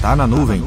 Tá na nuvem.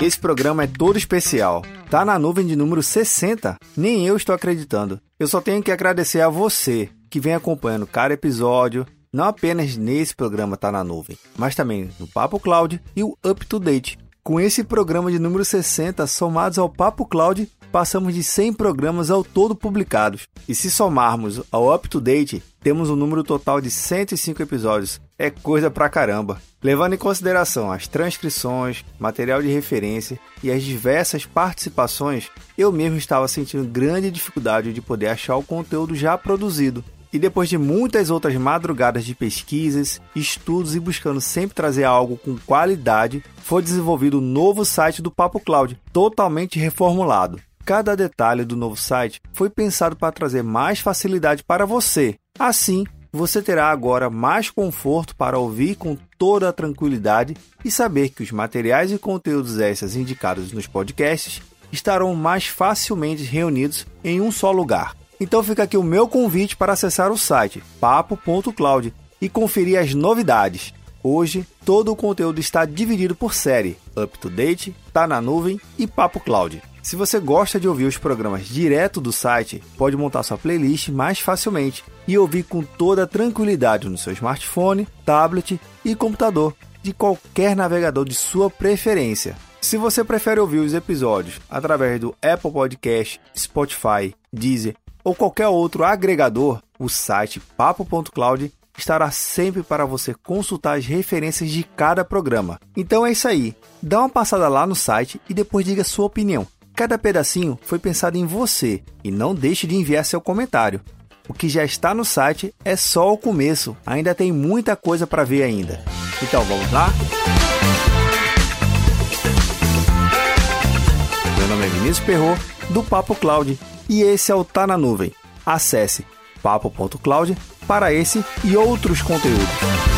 Esse programa é todo especial. Tá na nuvem de número 60. Nem eu estou acreditando. Eu só tenho que agradecer a você que vem acompanhando cada episódio, não apenas nesse programa Tá na Nuvem, mas também no Papo Cloud e o Up to Date. Com esse programa de número 60 somados ao Papo Cloud, passamos de 100 programas ao todo publicados. E se somarmos ao Up to Date, temos um número total de 105 episódios. É coisa pra caramba. Levando em consideração as transcrições, material de referência e as diversas participações, eu mesmo estava sentindo grande dificuldade de poder achar o conteúdo já produzido. E depois de muitas outras madrugadas de pesquisas, estudos e buscando sempre trazer algo com qualidade, foi desenvolvido o um novo site do Papo Cloud, totalmente reformulado. Cada detalhe do novo site foi pensado para trazer mais facilidade para você. Assim, você terá agora mais conforto para ouvir com toda a tranquilidade e saber que os materiais e conteúdos extras indicados nos podcasts estarão mais facilmente reunidos em um só lugar. Então fica aqui o meu convite para acessar o site papo.cloud e conferir as novidades. Hoje, todo o conteúdo está dividido por série: Up to Date, Tá na Nuvem e Papo Cloud. Se você gosta de ouvir os programas direto do site, pode montar sua playlist mais facilmente e ouvir com toda tranquilidade no seu smartphone, tablet e computador, de qualquer navegador de sua preferência. Se você prefere ouvir os episódios através do Apple Podcast, Spotify, Deezer ou qualquer outro agregador, o site papo.cloud estará sempre para você consultar as referências de cada programa. Então é isso aí. Dá uma passada lá no site e depois diga sua opinião. Cada pedacinho foi pensado em você e não deixe de enviar seu comentário. O que já está no site é só o começo, ainda tem muita coisa para ver ainda. Então vamos lá? Meu nome é Vinícius Perro do Papo Cloud e esse é o Tá na Nuvem. Acesse papo.cloud para esse e outros conteúdos.